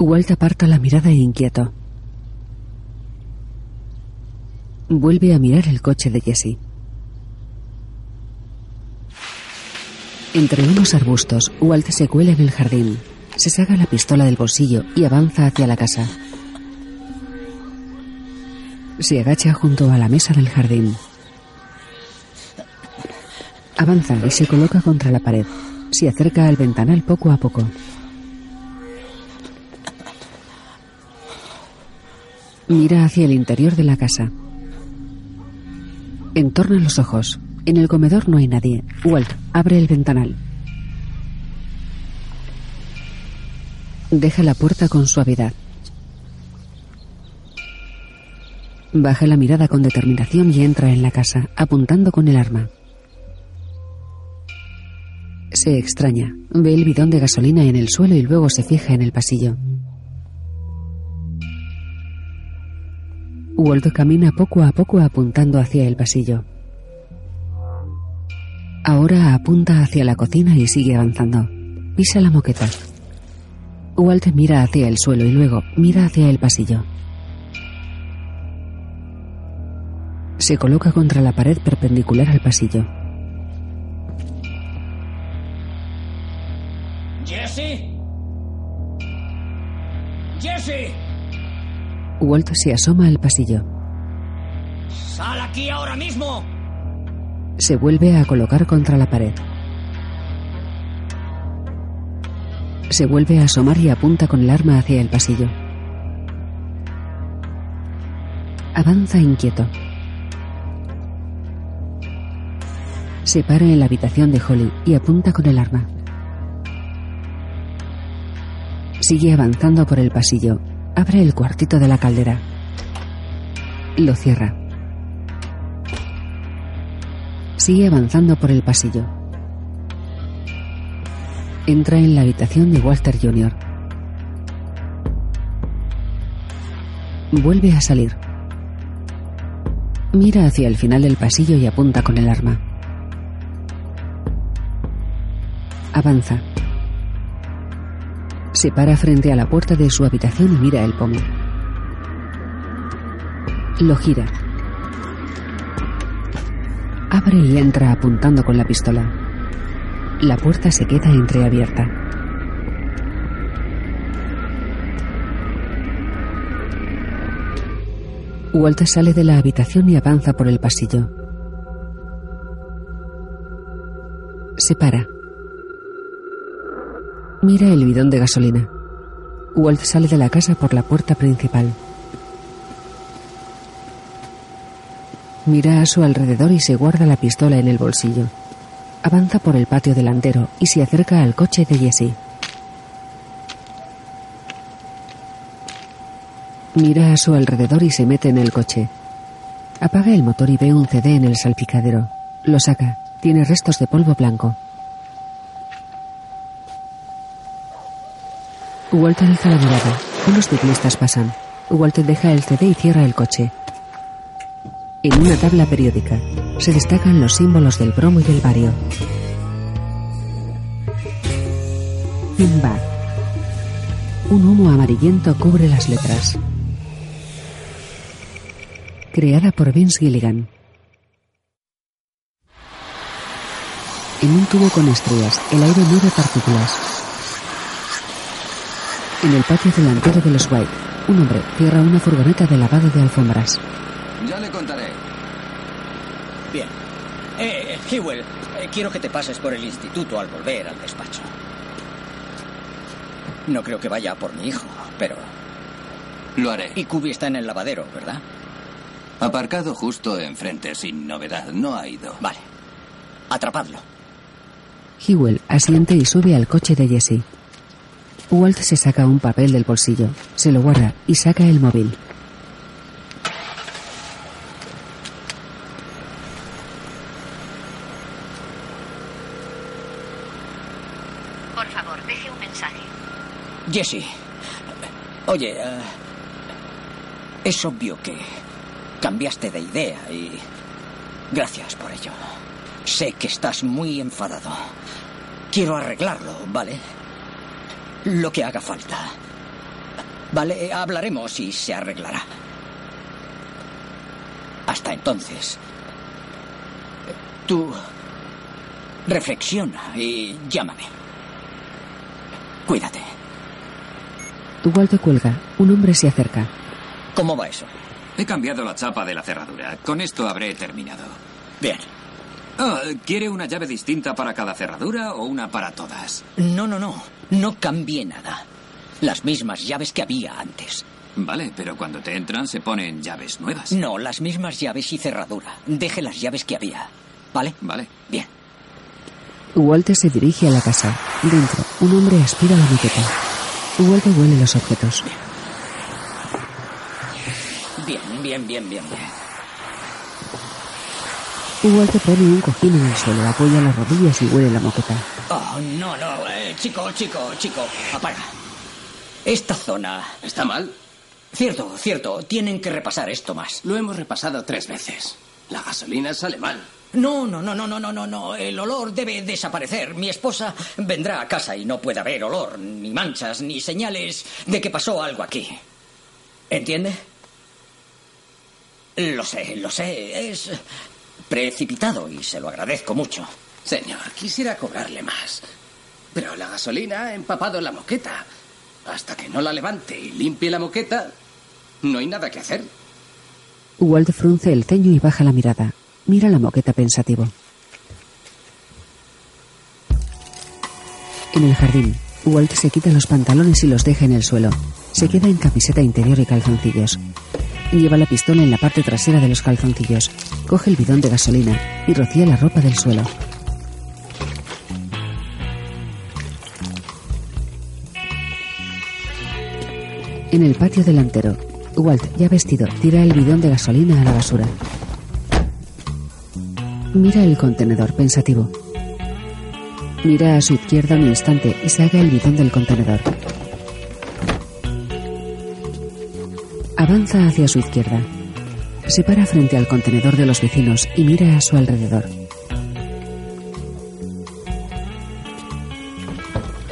Walt aparta la mirada inquieto. Vuelve a mirar el coche de Jesse. Entre unos arbustos, Walt se cuela en el jardín. Se saca la pistola del bolsillo y avanza hacia la casa. Se agacha junto a la mesa del jardín. Avanza y se coloca contra la pared. Se acerca al ventanal poco a poco. Mira hacia el interior de la casa. Entorna los ojos. En el comedor no hay nadie. Walt abre el ventanal. Deja la puerta con suavidad. Baja la mirada con determinación y entra en la casa, apuntando con el arma. Se extraña. Ve el bidón de gasolina en el suelo y luego se fija en el pasillo. Walt camina poco a poco apuntando hacia el pasillo. Ahora apunta hacia la cocina y sigue avanzando. Pisa la moqueta. Walt mira hacia el suelo y luego mira hacia el pasillo. Se coloca contra la pared perpendicular al pasillo. ¡Jesse! ¡Jesse! Walt se asoma al pasillo. ¡Sal aquí ahora mismo! Se vuelve a colocar contra la pared. Se vuelve a asomar y apunta con el arma hacia el pasillo. Avanza inquieto. Se para en la habitación de Holly y apunta con el arma. Sigue avanzando por el pasillo. Abre el cuartito de la caldera. Lo cierra. Sigue avanzando por el pasillo. Entra en la habitación de Walter Jr. Vuelve a salir. Mira hacia el final del pasillo y apunta con el arma. Avanza. Se para frente a la puerta de su habitación y mira el pomo. Lo gira. Abre y entra apuntando con la pistola. La puerta se queda entreabierta. Walt sale de la habitación y avanza por el pasillo. Se para. Mira el bidón de gasolina. Walt sale de la casa por la puerta principal. Mira a su alrededor y se guarda la pistola en el bolsillo. Avanza por el patio delantero y se acerca al coche de Jesse. Mira a su alrededor y se mete en el coche. Apaga el motor y ve un CD en el salpicadero. Lo saca. Tiene restos de polvo blanco. Walter alza la mirada. Unos ciclistas pasan. Walter deja el CD y cierra el coche. En una tabla periódica se destacan los símbolos del bromo y del bario. Finbar. Un humo amarillento cubre las letras. Creada por Vince Gilligan. En un tubo con estrías, el aire mueve partículas. En el patio delantero de los White, un hombre cierra una furgoneta de lavado de alfombras. Ya le contaré. Bien. Eh, Hewell, eh, quiero que te pases por el instituto al volver al despacho. No creo que vaya por mi hijo, pero Lo haré. Y Kubi está en el lavadero, ¿verdad? Aparcado justo enfrente, sin novedad. No ha ido. Vale. Atrapadlo. Hewell asiente y sube al coche de Jesse. Walt se saca un papel del bolsillo, se lo guarda y saca el móvil. Por favor, deje un mensaje. Jesse. Oye, eh, es obvio que cambiaste de idea y gracias por ello. Sé que estás muy enfadado. Quiero arreglarlo, ¿vale? Lo que haga falta. Vale, hablaremos y se arreglará. Hasta entonces, tú reflexiona y llámame. Cuídate. Walt cuelga. Un hombre se acerca. ¿Cómo va eso? He cambiado la chapa de la cerradura. Con esto habré terminado. Bien. Ah, ¿Quiere una llave distinta para cada cerradura o una para todas? No, no, no. No cambié nada. Las mismas llaves que había antes. Vale, pero cuando te entran se ponen llaves nuevas. No, las mismas llaves y cerradura. Deje las llaves que había. ¿Vale? Vale. Bien. Walt se dirige a la casa. Dentro, un hombre aspira la moqueta. Walt huele los objetos. Bien, bien, bien, bien, bien. Walt pone un cojín en el suelo, apoya las rodillas y huele la moqueta. Oh, no, no. eh, chico, chico, chico. Apaga. Esta zona. ¿Está mal? Cierto, cierto. Tienen que repasar esto más. Lo hemos repasado tres veces. La gasolina sale mal. No, no, no, no, no, no, no, no. El olor debe desaparecer. Mi esposa vendrá a casa y no puede haber olor, ni manchas, ni señales de que pasó algo aquí. ¿Entiende? Lo sé, lo sé. Es precipitado y se lo agradezco mucho. Señor, quisiera cobrarle más. Pero la gasolina ha empapado la moqueta. Hasta que no la levante y limpie la moqueta, no hay nada que hacer. Walt frunce el ceño y baja la mirada. Mira la moqueta pensativo. En el jardín, Walt se quita los pantalones y los deja en el suelo. Se queda en camiseta interior y calzoncillos. Lleva la pistola en la parte trasera de los calzoncillos. Coge el bidón de gasolina y rocía la ropa del suelo. En el patio delantero, Walt, ya vestido, tira el bidón de gasolina a la basura. Mira el contenedor pensativo. Mira a su izquierda un instante y saca el bidón del contenedor. Avanza hacia su izquierda. Se para frente al contenedor de los vecinos y mira a su alrededor.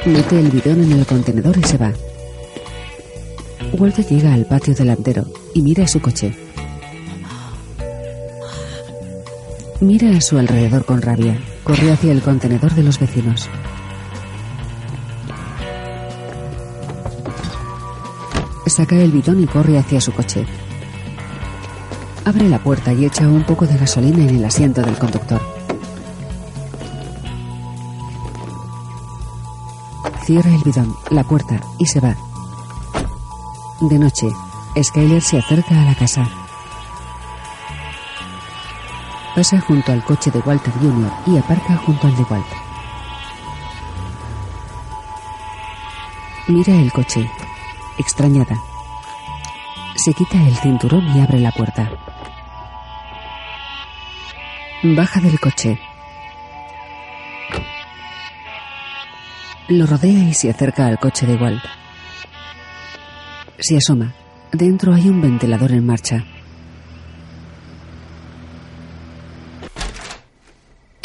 Mete el bidón en el contenedor y se va. Walt llega al patio delantero y mira su coche. Mira a su alrededor con rabia. Corre hacia el contenedor de los vecinos. Saca el bidón y corre hacia su coche. Abre la puerta y echa un poco de gasolina en el asiento del conductor. Cierra el bidón, la puerta y se va. De noche, Skyler se acerca a la casa. Pasa junto al coche de Walter Jr. y aparca junto al de Walt. Mira el coche, extrañada. Se quita el cinturón y abre la puerta. Baja del coche. Lo rodea y se acerca al coche de Walt. Se asoma. Dentro hay un ventilador en marcha.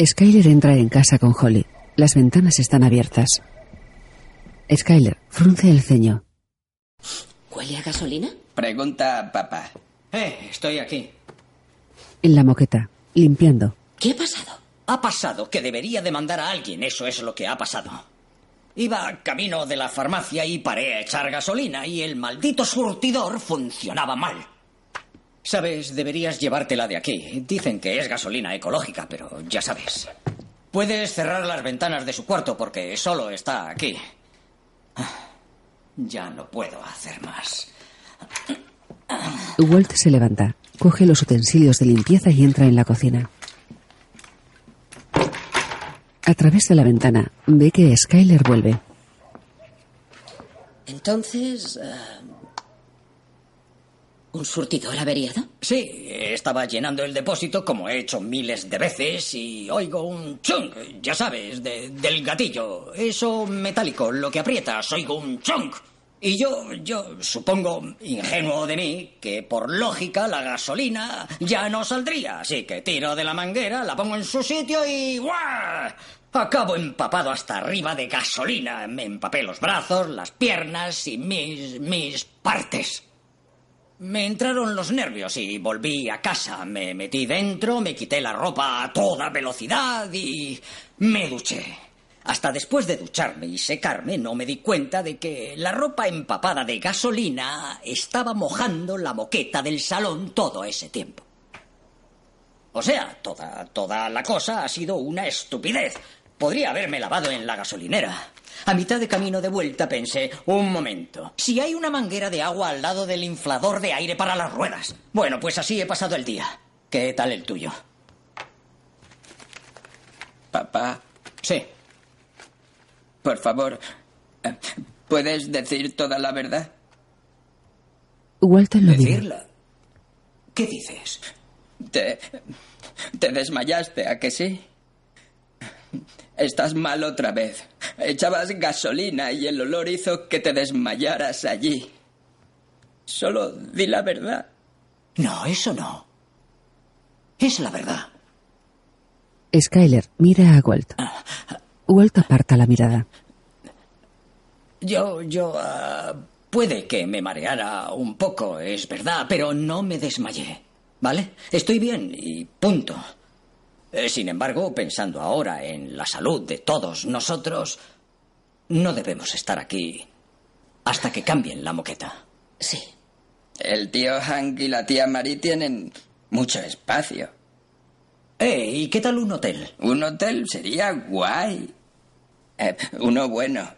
Skyler entra en casa con Holly. Las ventanas están abiertas. Skyler frunce el ceño. ¿Huele a gasolina? Pregunta a papá. Eh, estoy aquí. En la moqueta, limpiando. ¿Qué ha pasado? Ha pasado que debería demandar a alguien. Eso es lo que ha pasado. Iba camino de la farmacia y paré a echar gasolina y el maldito surtidor funcionaba mal. Sabes, deberías llevártela de aquí. Dicen que es gasolina ecológica, pero ya sabes. Puedes cerrar las ventanas de su cuarto porque solo está aquí. Ah, Ya no puedo hacer más. Walt se levanta, coge los utensilios de limpieza y entra en la cocina. A través de la ventana ve que Skyler vuelve. Entonces... eh, ¿Un surtidor averiado? Sí, estaba llenando el depósito como he hecho miles de veces y oigo un chung, ya sabes, de- del gatillo. Eso metálico, lo que aprietas, oigo un chunk. Y yo, yo supongo, ingenuo de mí, que por lógica la gasolina ya no saldría. Así que tiro de la manguera, la pongo en su sitio y ¡guau! Acabo empapado hasta arriba de gasolina. Me empapé los brazos, las piernas y mis, mis partes. Me entraron los nervios y volví a casa. Me metí dentro, me quité la ropa a toda velocidad y me duché. Hasta después de ducharme y secarme no me di cuenta de que la ropa empapada de gasolina estaba mojando la moqueta del salón todo ese tiempo. O sea, toda, toda la cosa ha sido una estupidez. Podría haberme lavado en la gasolinera. A mitad de camino de vuelta pensé, un momento, si hay una manguera de agua al lado del inflador de aire para las ruedas. Bueno, pues así he pasado el día. ¿Qué tal el tuyo? Papá, Sí. por favor, eh, ¿puedes decir toda la verdad? Walter lo. ¿Decirla? ¿Qué dices? Te, te desmayaste, ¿a que sí? Estás mal otra vez. Echabas gasolina y el olor hizo que te desmayaras allí. Solo di la verdad. No, eso no. Es la verdad. Skyler mira a Walt. Walt aparta la mirada. Yo, yo... ah, puede que me mareara un poco, es verdad, pero no me desmayé. ¿Vale? Estoy bien y punto. Eh, sin embargo, pensando ahora en la salud de todos nosotros, no debemos estar aquí hasta que cambien la moqueta. Sí. El tío Hank y la tía Marie tienen mucho espacio. Eh, ¿y qué tal un hotel? Un hotel sería guay. Eh, uno bueno.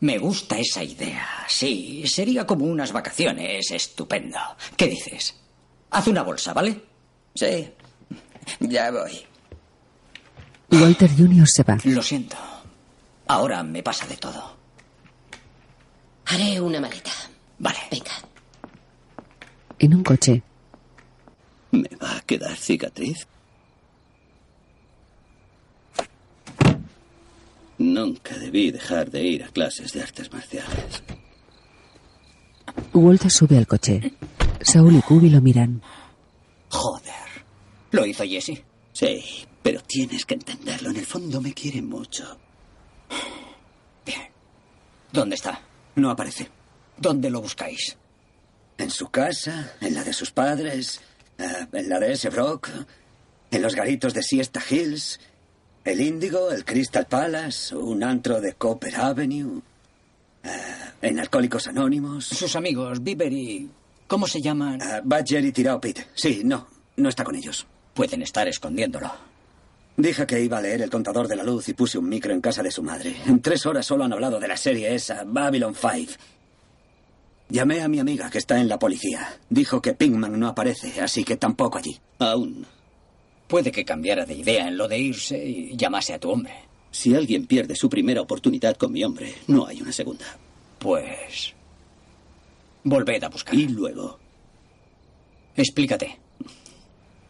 Me gusta esa idea. Sí, sería como unas vacaciones. Estupendo. ¿Qué dices? Haz una bolsa, ¿vale? Sí, ya voy. Walter Jr. se va. Lo siento. Ahora me pasa de todo. Haré una maleta. Vale. Venga. En un coche, ¿Me va a quedar cicatriz? Nunca debí dejar de ir a clases de artes marciales. Walter sube al coche. Saúl y Kubi lo miran. Joder. ¿Lo hizo Jesse? Sí, tienes que entenderlo. En el fondo me quiere mucho. Bien. ¿Dónde está? No aparece. ¿Dónde lo buscáis? En su casa, en la de sus padres, eh, en la de ese Brock, en los garitos de Siesta Hills, el Índigo, el Crystal Palace, un antro de Copper Avenue, eh, en Alcohólicos Anónimos. Sus amigos, Bieber y... ¿Cómo se llaman? eh, Badger y Tirao Pete. Sí, no, no está con ellos. Pueden estar escondiéndolo. Dije que iba a leer el contador de la luz y puse un micro en casa de su madre. En tres horas solo han hablado de la serie esa, Babylon 5. Llamé a mi amiga que está en la policía. Dijo que Pinkman no aparece, así que tampoco allí. Aún. Puede que cambiara de idea en lo de irse y llamase a tu hombre. Si alguien pierde su primera oportunidad con mi hombre, no hay una segunda. Pues... Volved a buscar. Y luego, Explícate.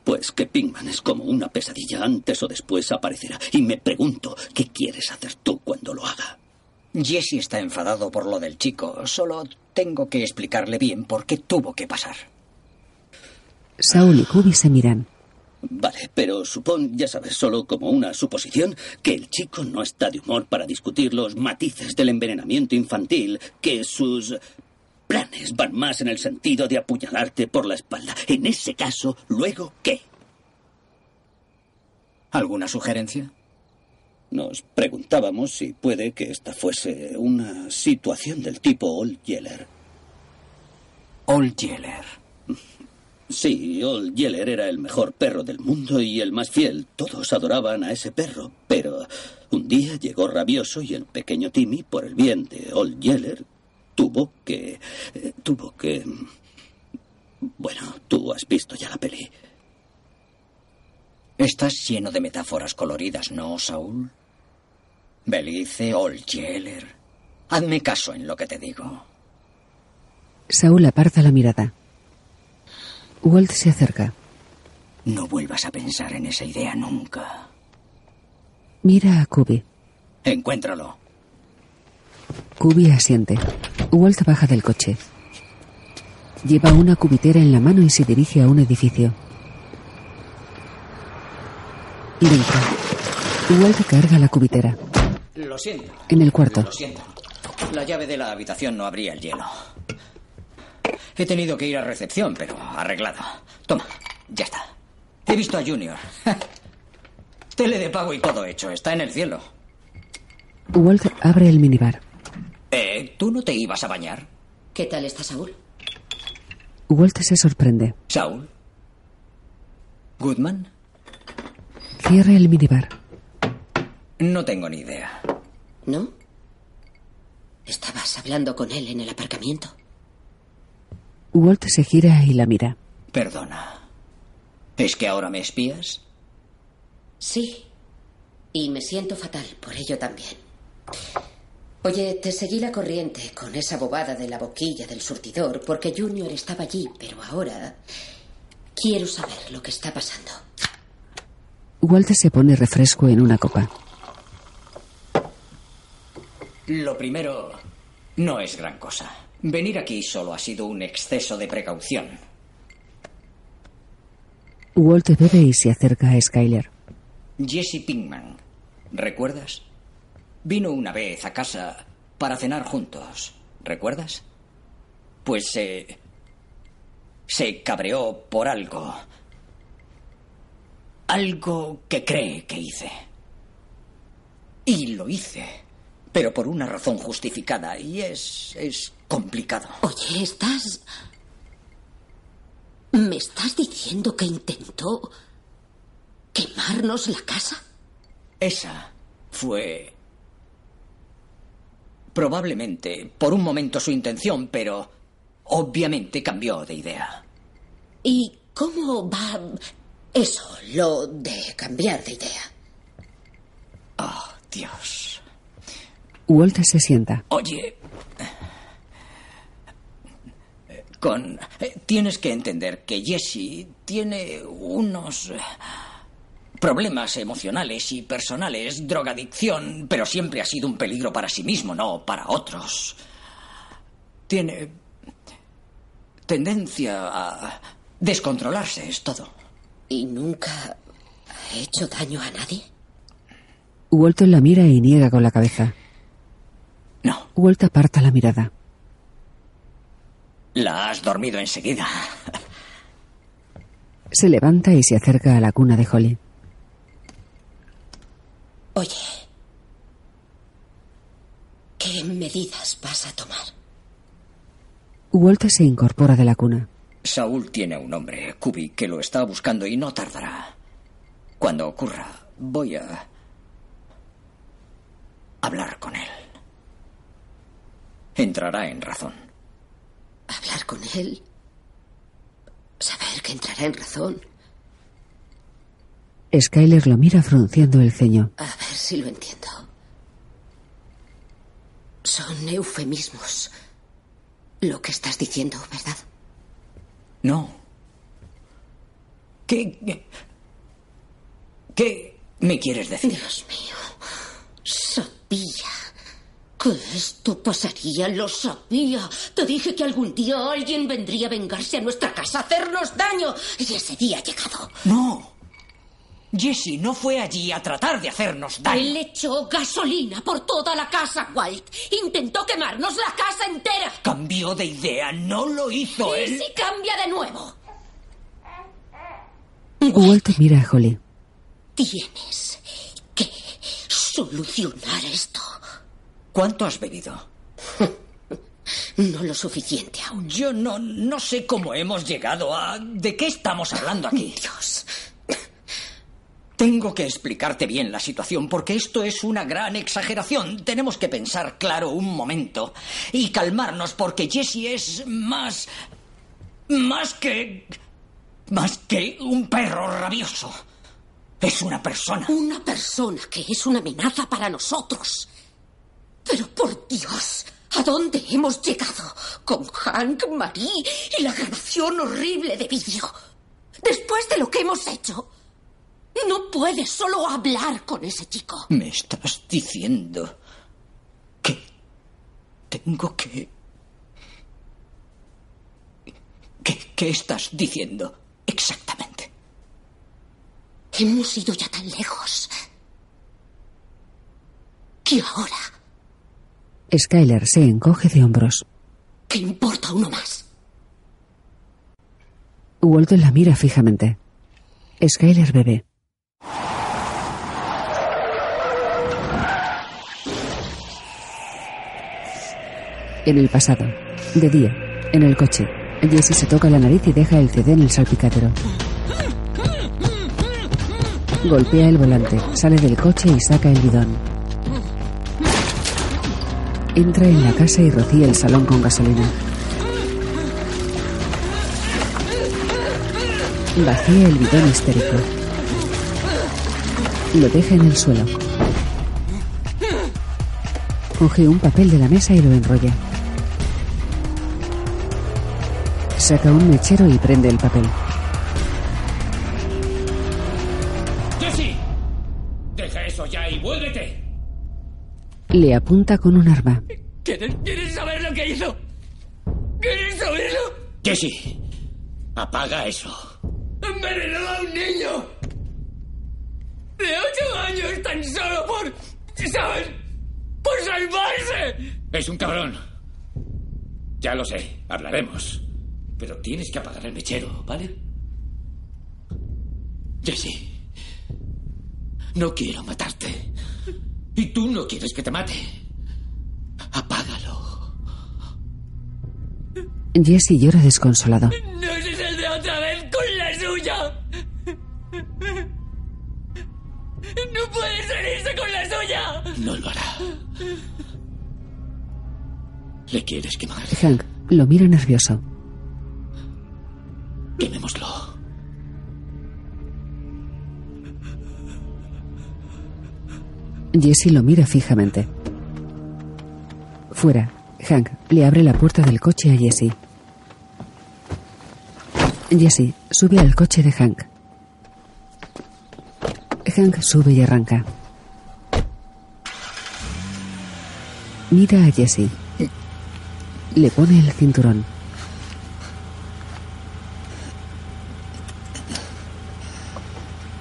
Pues que Pinkman es como una pesadilla, antes o después aparecerá. Y me pregunto, ¿qué quieres hacer tú cuando lo haga? Jesse está enfadado por lo del chico. Solo tengo que explicarle bien por qué tuvo que pasar. Saúl y Kubi se miran. Vale, pero supón, ya sabes, solo como una suposición, que el chico no está de humor para discutir los matices del envenenamiento infantil, que sus planes van más en el sentido de apuñalarte por la espalda. En ese caso, ¿luego qué? ¿Alguna sugerencia? Nos preguntábamos si puede que esta fuese una situación del tipo Old Yeller. Old Yeller. Sí, Old Yeller era el mejor perro del mundo y el más fiel. Todos adoraban a ese perro. Pero un día llegó rabioso y el pequeño Timmy, por el bien de Old Yeller, tuvo que. eh, tuvo que. Bueno, tú has visto ya la peli. Estás lleno de metáforas coloridas, ¿no, Saúl? Belice, Old Yeller. Hazme caso en lo que te digo. Saúl aparta la mirada. Walt se acerca. No vuelvas a pensar en esa idea nunca. Mira a Kubi. Encuéntralo. Kubi asiente. Walt baja del coche. Lleva una cubitera en la mano y se dirige a un edificio. Dentro. Walt carga la cubitera. Lo siento. En el cuarto. Lo siento. La llave de la habitación no abría el hielo. He tenido que ir a recepción, pero arreglado. Toma, ya está. He visto a Junior. Tele de pago y todo hecho. Está en el cielo. Walt abre el minibar. Eh, ¿tú no te ibas a bañar? ¿Qué tal está Saúl? Walt se sorprende. ¿Saúl? ¿Goodman? Cierra el minibar. No tengo ni idea. ¿No? ¿Estabas hablando con él en el aparcamiento? Walt se gira y la mira. Perdona. ¿Es que ahora me espías? Sí. Y me siento fatal por ello también. Oye, te seguí la corriente con esa bobada de la boquilla del surtidor porque Junior estaba allí, pero ahora quiero saber lo que está pasando. Walt se pone refresco en una copa. Lo primero no es gran cosa. Venir aquí solo ha sido un exceso de precaución. Walt bebe y se acerca a Skyler. Jesse Pinkman, ¿recuerdas? Vino una vez a casa para cenar juntos, ¿recuerdas? Pues se... se cabreó por algo. Algo que cree que hice. Y lo hice, pero por una razón justificada y es... es complicado. Oye, estás... ¿Me estás diciendo que intentó quemarnos la casa? Esa fue probablemente por un momento su intención, pero obviamente cambió de idea. ¿Y cómo va eso, lo de cambiar de idea? Oh, Dios. Walt se sienta. Oye, con... Tienes que entender que Jesse tiene unos problemas emocionales y personales, drogadicción, pero siempre ha sido un peligro para sí mismo, no para otros. Tiene tendencia a descontrolarse, es todo. ¿Y nunca ha hecho daño a nadie? Walt la mira y niega con la cabeza. No. Walt aparta la mirada. La has dormido enseguida. Se levanta y se acerca a la cuna de Holly. Oye, ¿qué medidas vas a tomar? Walt se incorpora de la cuna. Saúl tiene un hombre, Kubi, que lo está buscando y no tardará. Cuando ocurra, voy a hablar con él. Entrará en razón. ¿Hablar con él? Saber que entrará en razón. Skyler lo mira frunciendo el ceño. A ver si lo entiendo. Son eufemismos. Lo que estás diciendo, ¿verdad? No. ¿Qué. qué- ¿Qué me quieres decir? Dios mío. Sabía que esto pasaría, lo sabía. Te dije que algún día alguien vendría a vengarse a nuestra casa, a hacernos daño. Y ese día ha llegado. No. Jesse no fue allí a tratar de hacernos daño. Él echó gasolina por toda la casa, Walt. Intentó quemarnos la casa entera. Cambió de idea, no lo hizo ¿Y él. si cambia de nuevo? Walt mira a Holly. Tienes que solucionar esto. ¿Cuánto has bebido? No lo suficiente aún. Yo no, no sé cómo hemos llegado a... ¿De qué estamos hablando aquí? Dios. Tengo que explicarte bien la situación porque esto es una gran exageración. Tenemos que pensar claro un momento y calmarnos porque Jesse es más... más que... más que un perro rabioso. Es una persona. Una persona que es una amenaza para nosotros. Pero por Dios, ¿a dónde hemos llegado? Con Hank, Marie y la grabación horrible de vídeo. Después de lo que hemos hecho. No puedes solo hablar con ese chico. Me estás diciendo que tengo que... ¿Qué, qué estás diciendo exactamente? Hemos ido ya tan lejos. Que ahora, Skyler se encoge de hombros. ¿qué importa uno más? Walton la mira fijamente. Skyler bebe. En el pasado, de día, en el coche, Jesse se toca la nariz y deja el CD en el salpicadero. Golpea el volante, sale del coche y saca el bidón. Entra en la casa y rocía el salón con gasolina. Vacía el bidón histérico. Lo deja en el suelo. Coge un papel de la mesa y lo enrolla. Saca un mechero y prende el papel. ¡Jesse! Deja eso ya y vuélvete. Le apunta con un arma. ¿Quieres, ¿Quieres saber lo que hizo? ¿Quieres saberlo? Jesse, apaga eso. Envenenó a un niño. De ocho años tan solo por... ¿Sabes? Por salvarse. Es un cabrón. Ya lo sé, hablaremos. Pero tienes que apagar el mechero, ¿vale? Jesse, no quiero matarte. Y tú no quieres que te mate. Apágalo. Jesse llora desconsolado. No se saldrá otra vez con la suya. No puede salirse con la suya. No lo hará. ¿Le quieres quemar? Hank lo mira nervioso. Quemémoslo. Jesse lo mira fijamente. Fuera, Hank le abre la puerta del coche a Jesse. Jesse sube al coche de Hank. Hank sube y arranca. Mira a Jesse. Le pone el cinturón.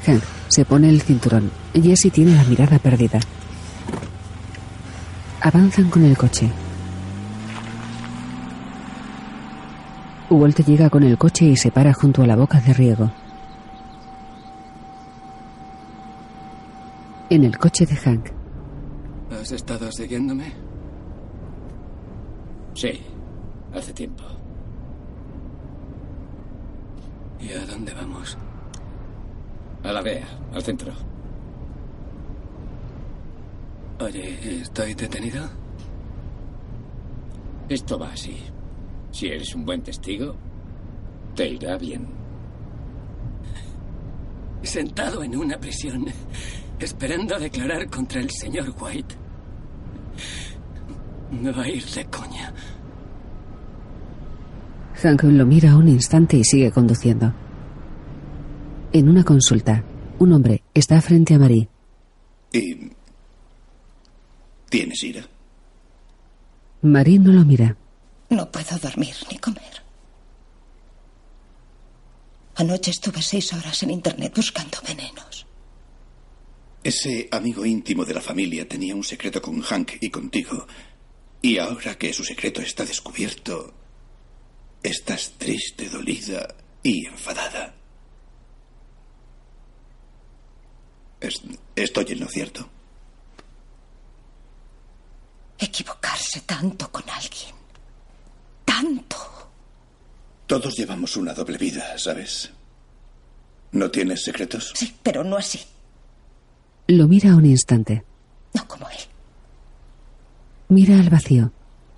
Hank se pone el cinturón. Jesse tiene la mirada perdida. Avanzan con el coche. Walt llega con el coche y se para junto a la boca de riego. En el coche de Hank, ¿Has estado siguiéndome? Sí, hace tiempo. ¿Y a dónde vamos? A la DEA, al centro. Oye, ¿estoy detenido? Esto va así. Si eres un buen testigo, te irá bien. Sentado en una prisión, esperando a declarar contra el señor White. Me va a ir de coña. Hank lo mira un instante y sigue conduciendo. En una consulta, un hombre está frente a Marie. ¿Y tienes ira? Marie no lo mira. No puedo dormir ni comer. Anoche estuve seis horas en Internet buscando venenos. Ese amigo íntimo de la familia tenía un secreto con Hank y contigo. Y ahora que su secreto está descubierto, estás triste, dolida y enfadada. Es- estoy en lo cierto. Equivocarse tanto con alguien. Tanto. Todos llevamos una doble vida, ¿sabes? ¿No tienes secretos? Sí, pero no así. Lo mira un instante. No como él. Mira al vacío.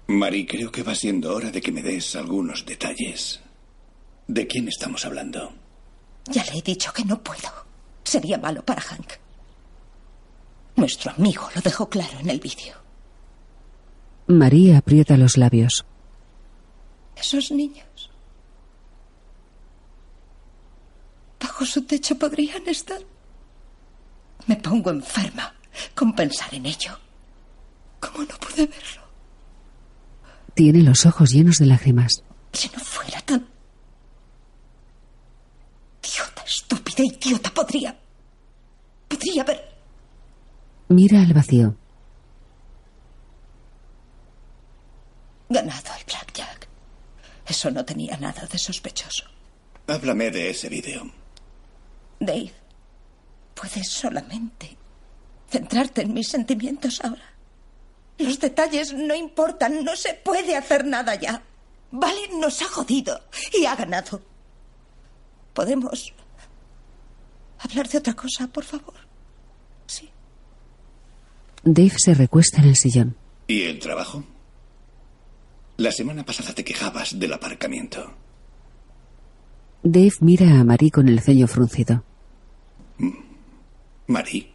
Mari, creo que va siendo hora de que me des algunos detalles. ¿De quién estamos hablando? Ya le he dicho que no puedo. Sería malo para Hank. Nuestro amigo lo dejó claro en el vídeo. María aprieta los labios. Esos niños. Bajo su techo podrían estar. Me pongo enferma con pensar en ello. ¿Cómo no pude verlo? Tiene los ojos llenos de lágrimas. Si no fuera tan... Idiota, estúpida, idiota, podría... Podría haber... Mira al vacío. Ganado el blackjack. Eso no tenía nada de sospechoso. Háblame de ese vídeo. Dave, puedes solamente centrarte en mis sentimientos ahora. Los detalles no importan, no se puede hacer nada ya. Vale, nos ha jodido y ha ganado. ¿Podemos hablar de otra cosa, por favor? Sí. Dave se recuesta en el sillón. ¿Y el trabajo? La semana pasada te quejabas del aparcamiento. Dave mira a Marie con el ceño fruncido. Marie.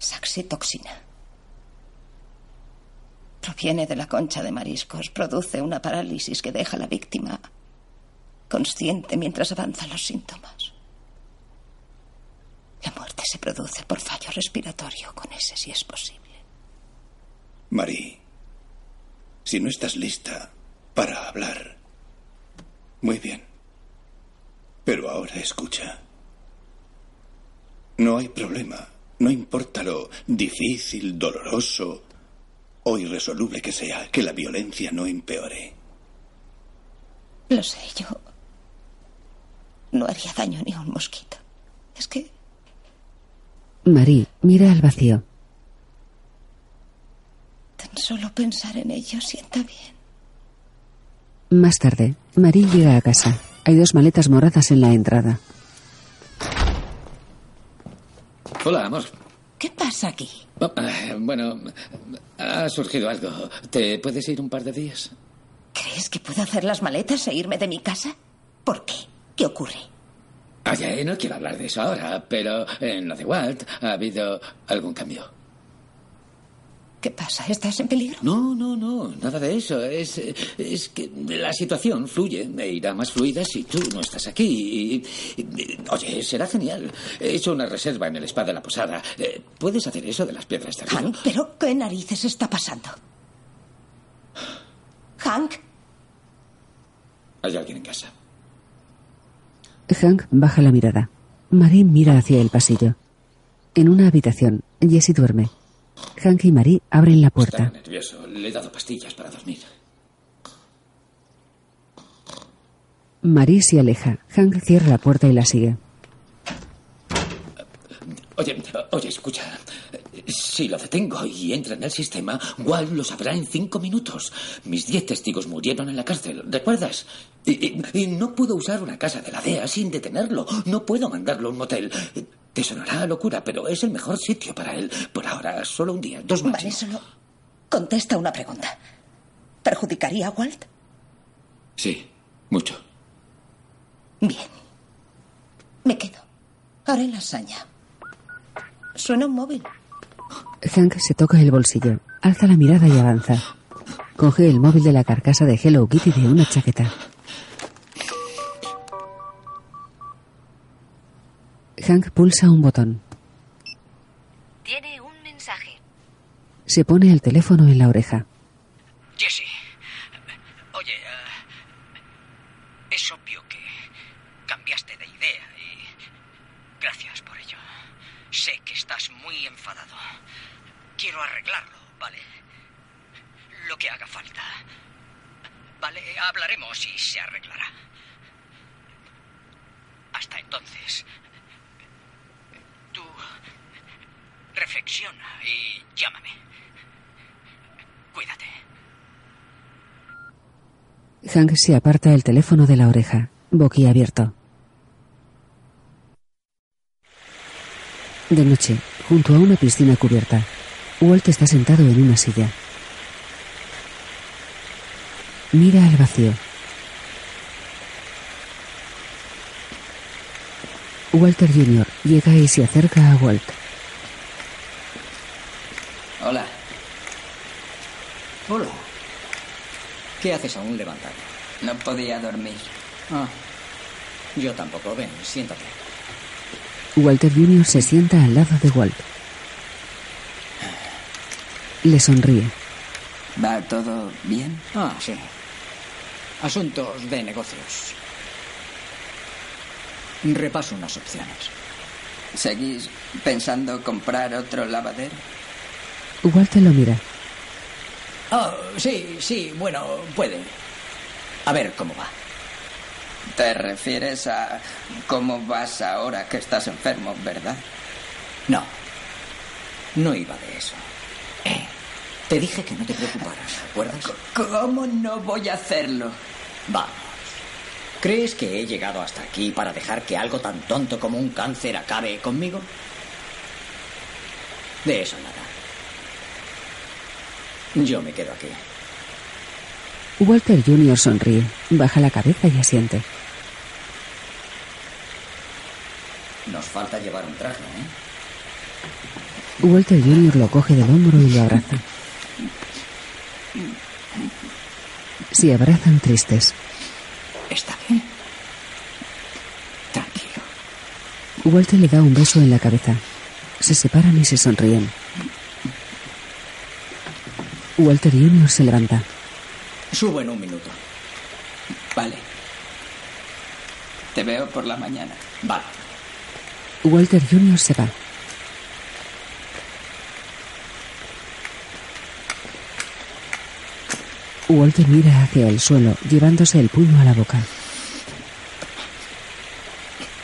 Saxitoxina. Proviene de la concha de mariscos. Produce una parálisis que deja a la víctima consciente mientras avanzan los síntomas. La muerte se produce por fallo respiratorio, con ese si es posible. Marie, si no estás lista para hablar, muy bien. Pero ahora escucha. No hay problema. No importa lo difícil, doloroso o irresoluble que sea, que la violencia no empeore. Lo sé, yo no haría daño ni a un mosquito. Es que Marie mira al vacío. tan solo pensar en ello sienta bien. Más tarde, Marie llega a casa. Hay dos maletas moradas en la entrada. Hola, amor. ¿Qué pasa aquí? Oh, ah, bueno, ha surgido algo. ¿Te puedes ir un par de días? ¿Crees que puedo hacer las maletas e irme de mi casa? ¿Por qué? ¿Qué ocurre? Oye, no quiero hablar de eso ahora, pero en lo de Walt ha habido algún cambio. ¿Qué pasa? ¿Estás en peligro? No, no, no, nada de eso. Es, es que la situación fluye e irá más fluida si tú no estás aquí. Y- y- oye, será genial. He hecho una reserva en el spa de la posada. Eh, ¿Puedes hacer eso de las piedras de? Hank, ¿pero qué narices está pasando? Hank, Hay alguien en casa. Hank baja la mirada. Marie mira hacia el pasillo. En una habitación, Jessie duerme. Hank y Marie abren la puerta. Está nervioso. Le he dado pastillas para dormir. Marie se aleja. Hank cierra la puerta y la sigue. Oye, oye, escucha. Si lo detengo y entra en el sistema, Walt lo sabrá en cinco minutos. Mis diez testigos murieron en la cárcel, ¿recuerdas? Y, y- y no puedo usar una casa de la DEA sin detenerlo. No puedo mandarlo a un motel. Te sonará locura, pero es el mejor sitio para él. Por ahora, solo un día, dos vale, máximo. solo contesta una pregunta. ¿Perjudicaría a Walt? Sí, mucho. Bien. Me quedo. Haré la hazaña. Suena un móvil. Hank se toca el bolsillo, alza la mirada y avanza. Coge el móvil de la carcasa de Hello Kitty de una chaqueta. Hank pulsa un botón. Tiene un mensaje. Se pone el teléfono en la oreja. Jesse, oye, eh, es obvio que cambiaste de idea y gracias por ello. Sé que estás muy enfadado. Quiero arreglarlo, ¿vale? Lo que haga falta. Vale, hablaremos y se arreglará. Hasta entonces, tú reflexiona y llámame. Cuídate. Hank se aparta el teléfono de la oreja, boquiabierto. De noche, junto a una piscina cubierta, Walt está sentado en una silla. Mira al vacío. Walter Jr. llega y se acerca a Walt. Hola. Hola. ¿Qué haces aún levantado? No podía dormir. Ah. Yo tampoco. Ven, siéntate. Walter Jr. se sienta al lado de Walt. Le sonríe. ¿Va todo bien? Ah, sí. Asuntos de negocios. Repaso unas opciones. ¿Seguís pensando comprar otro lavadero? Walter lo mira. Ah, sí, sí, bueno, puede. A ver cómo va. ¿Te refieres a cómo vas ahora que estás enfermo, verdad? No. No iba de eso. Te dije que no te preocuparas, ¿recuerdas? ¿Cómo no voy a hacerlo? Vamos. ¿Crees que he llegado hasta aquí para dejar que algo tan tonto como un cáncer acabe conmigo? De eso nada. Yo me quedo aquí. Walter Jr. sonríe, baja la cabeza y asiente. Nos falta llevar un traje, ¿eh? Walter Jr. lo coge del hombro y lo abraza. Se abrazan tristes. Está bien. Tranquilo. Walter le da un beso en la cabeza. Se separan y se sonríen. Walter Jr. se levanta. Subo en un minuto. Vale. Te veo por la mañana. Vale. Walter Jr. se va. Walter mira hacia el suelo, llevándose el puño a la boca.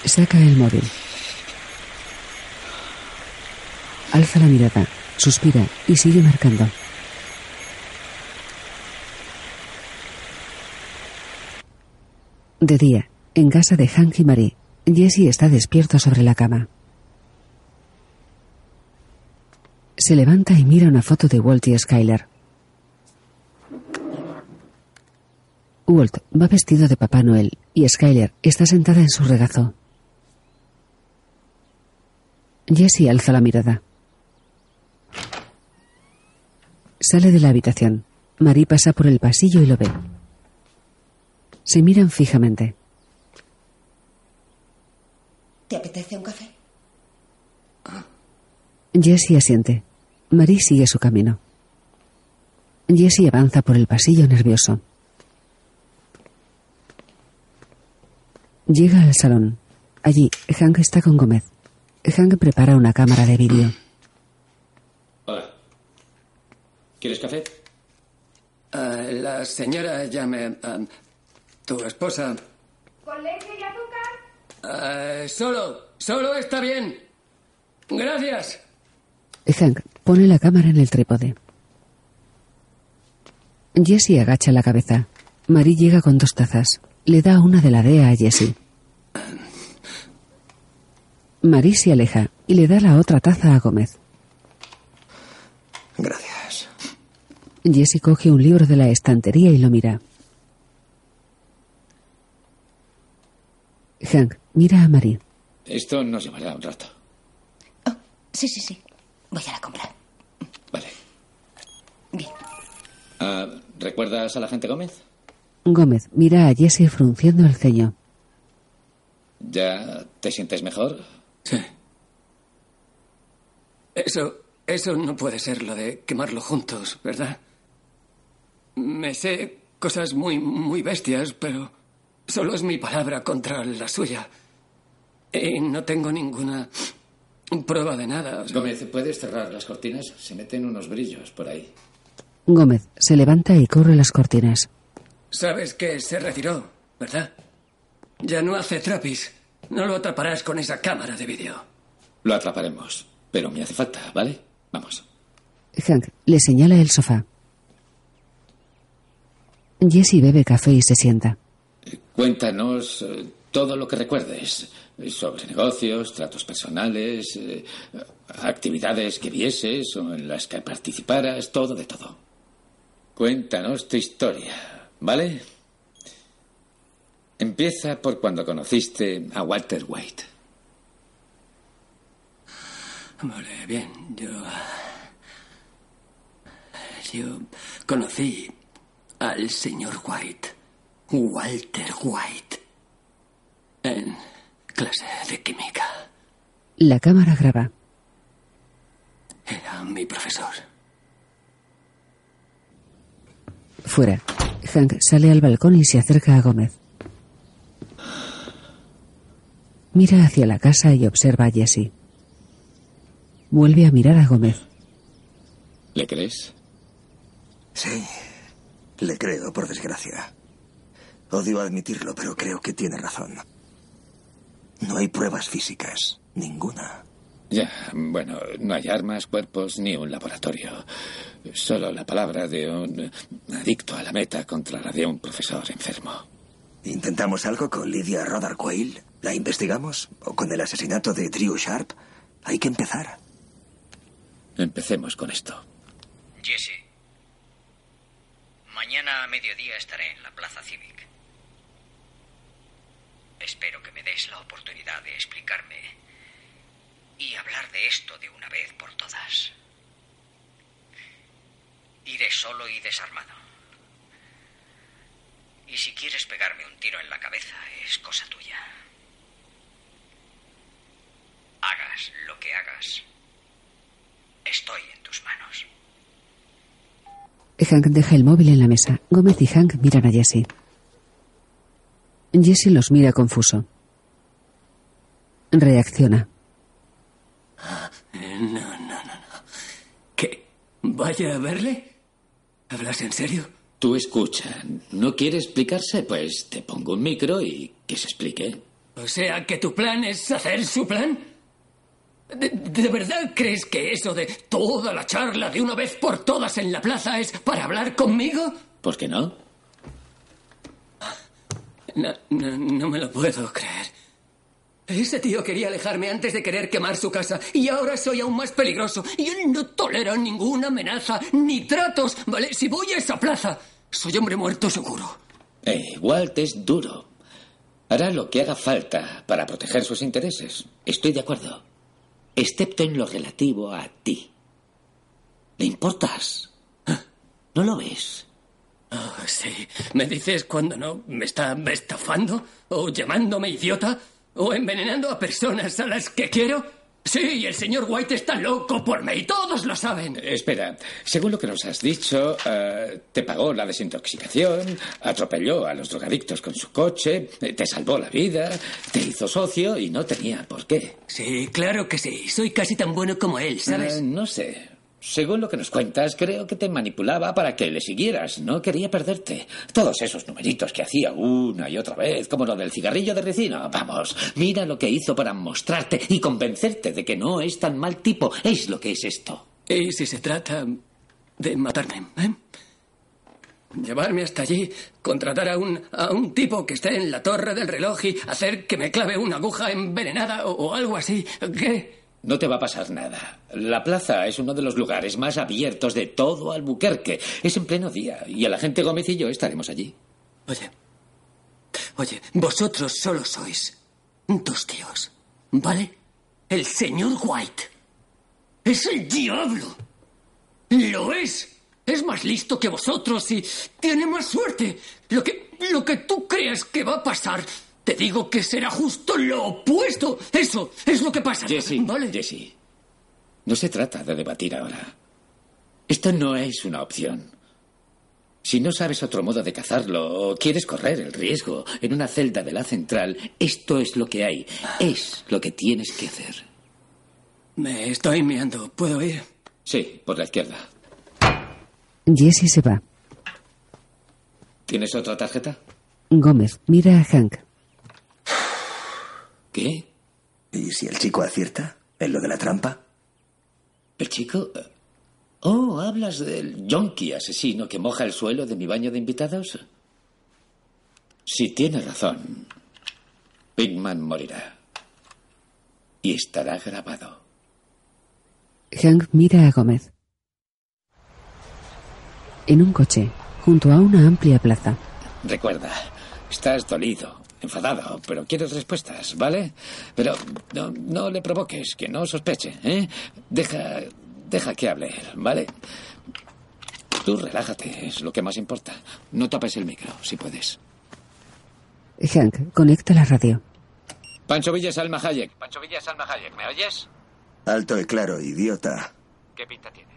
Saca el móvil. Alza la mirada, suspira y sigue marcando. De día, en casa de Hank y Marie, Jesse está despierto sobre la cama. Se levanta y mira una foto de Walt y Skyler. Walt va vestido de Papá Noel y Skyler está sentada en su regazo. Jessie alza la mirada. Sale de la habitación. Marie pasa por el pasillo y lo ve. Se miran fijamente. ¿Te apetece un café? Jessie asiente. Marie sigue su camino. Jessie avanza por el pasillo nervioso. Llega al salón. Allí, Hank está con Gómez. Hank prepara una cámara de vídeo. Hola. ¿Quieres café? Ah, la señora llame a tu esposa. ¿Con leche y azúcar? Ah, solo, solo está bien. Gracias. Hank pone la cámara en el trípode. Jessie agacha la cabeza. Marie llega con dos tazas. Le da una de la DEA a Jessie. Marie se aleja y le da la otra taza a Gómez. Gracias. Jessie coge un libro de la estantería y lo mira. Hank mira a Marie. Esto nos llevará un rato. Sí, sí, sí. Voy a la compra. Vale. Bien. Ah, ¿Recuerdas a la gente Gómez? Gómez mira a Jessie frunciendo el ceño. ¿Ya te sientes mejor? Sí. Eso, eso no puede ser lo de quemarlo juntos, ¿verdad? Me sé cosas muy, muy bestias, pero solo es mi palabra contra la suya. Y no tengo ninguna prueba de nada. o sea- Gómez, ¿puedes cerrar las cortinas? Se meten unos brillos por ahí. Gómez se levanta y corre las cortinas. Sabes que se retiró, ¿verdad? Ya no hace trapis. No lo atraparás con esa cámara de vídeo. Lo atraparemos. Pero me hace falta, ¿vale? Vamos. Hank le señala el sofá. Jessie bebe café y se sienta. Cuéntanos eh, todo lo que recuerdes eh, sobre negocios, tratos personales, eh, actividades que vieses o en las que participaras, todo de todo. Cuéntanos tu historia, ¿vale? Empieza por cuando conociste a Walter White. Vale, bien. Yo. Yo conocí al señor White, Walter White, en clase de química. La cámara graba. Era mi profesor. Fuera. Hank sale al balcón y se acerca a Gómez. Mira hacia la casa y observa a Jesse. Vuelve a mirar a Gómez. ¿Le crees? Sí, le creo, por desgracia. Odio admitirlo, pero creo que tiene razón. No hay pruebas físicas, ninguna. Ya, bueno, no hay armas, cuerpos ni un laboratorio. Solo la palabra de un adicto a la meta contra la de un profesor enfermo. ¿Intentamos algo con Lydia Rodar Quayle? ¿La investigamos? ¿O con el asesinato de Drew Sharp? Hay que empezar. Empecemos con esto. Jesse, mañana a mediodía estaré en la Plaza Civic. Espero que me des la oportunidad de explicarme y hablar de esto de una vez por todas. Iré solo y desarmado. Y si quieres pegarme un tiro en la cabeza, es cosa tuya. Hagas lo que hagas. Estoy en tus manos. Hank deja el móvil en la mesa. Gómez y Hank miran a Jesse. Jesse los mira confuso. Reacciona. No, no, no, no. ¿Qué? ¿Vaya a verle? ¿Hablas en serio? Tú escucha. ¿No quiere explicarse? Pues te pongo un micro y que se explique. O sea, que tu plan es hacer su plan. ¿De, de verdad crees que eso de toda la charla de una vez por todas en la plaza es para hablar conmigo? ¿Por qué no? No, no, no me lo puedo creer. Ese tío quería alejarme antes de querer quemar su casa y ahora soy aún más peligroso. Y él no tolera ninguna amenaza ni tratos, ¿vale? Si voy a esa plaza, soy hombre muerto seguro. Eh, Walt es duro. Hará lo que haga falta para proteger sus intereses. Estoy de acuerdo. Excepto en lo relativo a ti. ¿Le importas? ¿No lo ves? Oh, sí. ¿Me dices cuando no me está estafando? ¿O llamándome idiota? ¿O envenenando a personas a las que quiero? Sí, el señor White está loco por mí y todos lo saben. Espera, según lo que nos has dicho, eh, te pagó la desintoxicación, atropelló a los drogadictos con su coche, eh, te salvó la vida, te hizo socio y no tenía por qué. Sí, claro que sí. Soy casi tan bueno como él, ¿sabes? Eh, no sé. Según lo que nos cuentas, creo que te manipulaba para que le siguieras. No quería perderte. Todos esos numeritos que hacía una y otra vez, como lo del cigarrillo de recino. Vamos, mira lo que hizo para mostrarte y convencerte de que no es tan mal tipo. Es lo que es esto. ¿Y si se trata de matarme? ¿eh? Llevarme hasta allí, contratar a un, a un tipo que esté en la torre del reloj y hacer que me clave una aguja envenenada o, o algo así. ¿Qué? No te va a pasar nada. La plaza es uno de los lugares más abiertos de todo Albuquerque. Es en pleno día y el agente Gómez y yo estaremos allí. Oye, oye, vosotros solo sois dos tíos, ¿vale? El señor White es el diablo. Lo es. Es más listo que vosotros y tiene más suerte. Lo que, lo que tú creas que va a pasar, te digo que será justo lo opuesto. Eso es lo que pasa. Jesse, ¿vale? Jesse, no se trata de debatir ahora. Esto no es una opción. Si no sabes otro modo de cazarlo o quieres correr el riesgo en una celda de la central, esto es lo que hay. Es lo que tienes que hacer. Me estoy meando. ¿Puedo ir? Sí, por la izquierda. Jesse se va. ¿Tienes otra tarjeta? Gómez mira a Hank. ¿Qué? ¿Y si el chico acierta en lo de la trampa? ¿El chico? Oh, ¿hablas del yonki asesino que moja el suelo de mi baño de invitados? Si tiene razón, Pigman morirá. Y estará grabado. Hank mira a Gómez. En un coche, junto a una amplia plaza. Recuerda, estás dolido, enfadado, pero quieres respuestas, ¿vale? Pero no, no le provoques, que no sospeche, ¿eh? Deja, deja que hable, ¿vale? Tú relájate, es lo que más importa. No tapes el micro, si puedes. Hank conecta la radio. Pancho Villa Salma Hayek. Pancho Villa Salma Hayek, ¿me oyes? Alto y claro, idiota. ¿Qué pinta tiene?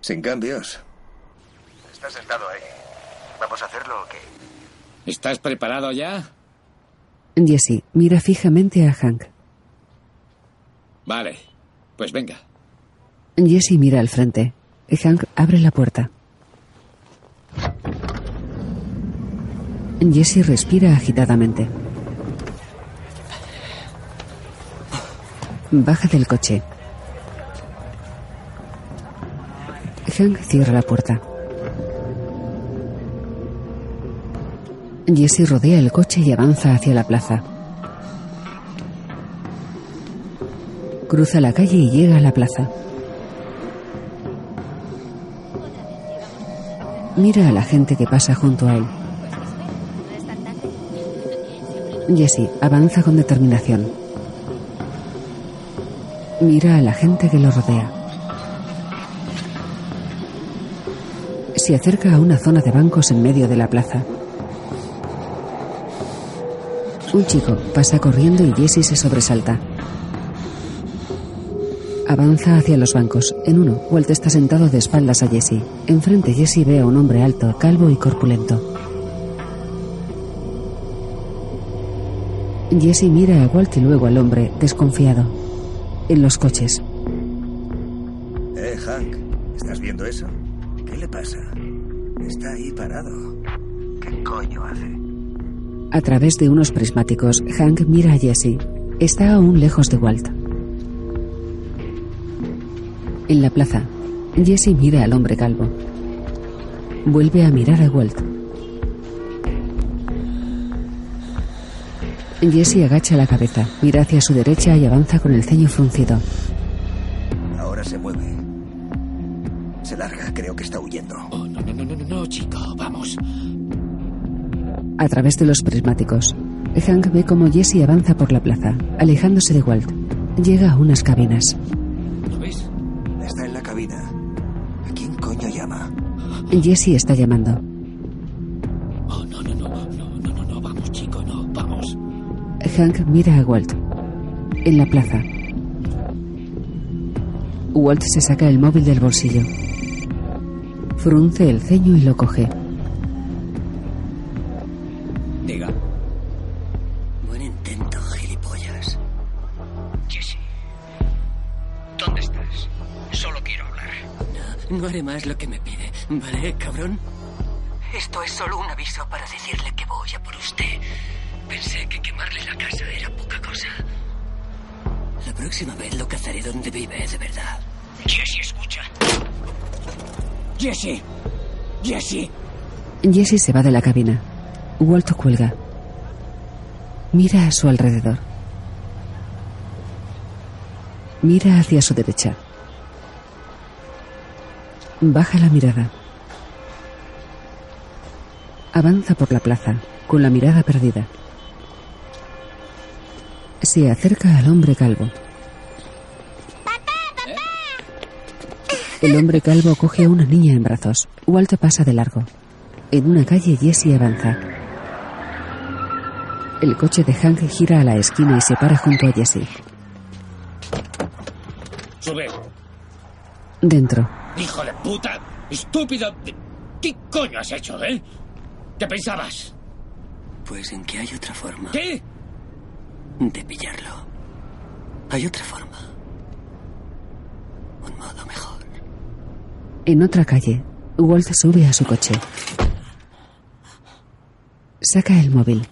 Sin cambios. Está sentado ahí. ¿Vamos a hacerlo o qué? ¿Estás preparado ya? Jesse mira fijamente a Hank. Vale, pues venga. Jesse mira al frente. Hank abre la puerta. Jesse respira agitadamente. Baja del coche. Hank cierra la puerta. Jesse rodea el coche y avanza hacia la plaza. Cruza la calle y llega a la plaza. Mira a la gente que pasa junto a él. Jesse avanza con determinación. Mira a la gente que lo rodea. Se acerca a una zona de bancos en medio de la plaza. Un chico pasa corriendo y Jesse se sobresalta. Avanza hacia los bancos. En uno, Walt está sentado de espaldas a Jesse. Enfrente, Jesse ve a un hombre alto, calvo y corpulento. Jesse mira a Walt y luego al hombre, desconfiado. En los coches. Eh, Hank, ¿estás viendo eso? ¿Qué le pasa? Está ahí parado. ¿Qué coño hace? A través de unos prismáticos, Hank mira a Jesse. Está aún lejos de Walt. En la plaza, Jesse mira al hombre calvo. Vuelve a mirar a Walt. Jesse agacha la cabeza, mira hacia su derecha y avanza con el ceño fruncido. Ahora se mueve. Se larga, creo que está huyendo. Oh, no, no, no, no, no, chico, vamos. A través de los prismáticos, Hank ve cómo Jesse avanza por la plaza, alejándose de Walt. Llega a unas cabinas. ¿Lo ves? Está en la cabina. ¿A quién coño llama? Jesse está llamando. Oh, no, no, no, no, no, no, no, vamos, chico, no, vamos. Hank mira a Walt. En la plaza. Walt se saca el móvil del bolsillo. Frunce el ceño y lo coge. Haré más lo que me pide, ¿vale, cabrón? Esto es solo un aviso para decirle que voy a por usted. Pensé que quemarle la casa era poca cosa. La próxima vez lo cazaré donde vive, de verdad. Jesse, escucha. Jesse. Jesse. Jesse se va de la cabina. Walt cuelga. Mira a su alrededor. Mira hacia su derecha. Baja la mirada. Avanza por la plaza, con la mirada perdida. Se acerca al hombre calvo. El hombre calvo coge a una niña en brazos. Walt pasa de largo. En una calle, Jesse avanza. El coche de Hank gira a la esquina y se para junto a Jesse. Sube. Dentro, Hijo de puta. Estúpido. ¿Qué coño has hecho, eh? ¿Qué pensabas? Pues en que hay otra forma. ¿Qué? De pillarlo. Hay otra forma. Un modo mejor. en otra calle, Walt sube a su coche. Saca el móvil.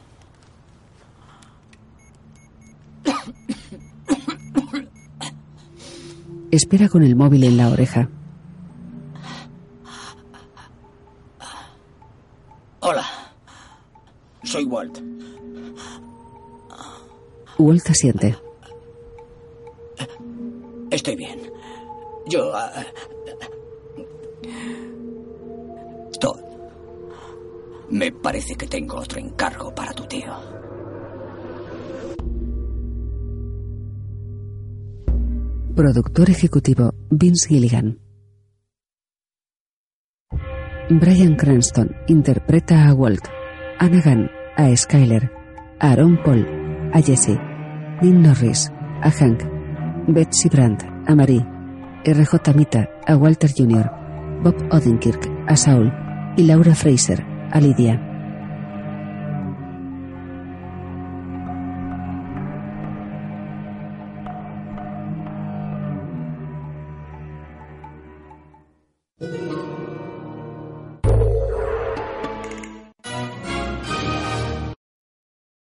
Espera con el móvil en la oreja. Soy Walt. Walt asiente. Estoy bien. Yo... ah, Todd. Me parece que tengo otro encargo para tu tío. Productor ejecutivo Vince Gilligan. Brian Cranston interpreta a Walt, Anagan a Skyler, Aaron Paul a Jesse, Dean Norris a Hank, Betsy Brandt a Marie, R.J. Mita a Walter Jr., Bob Odenkirk a Saul y Laura Fraser a Lydia.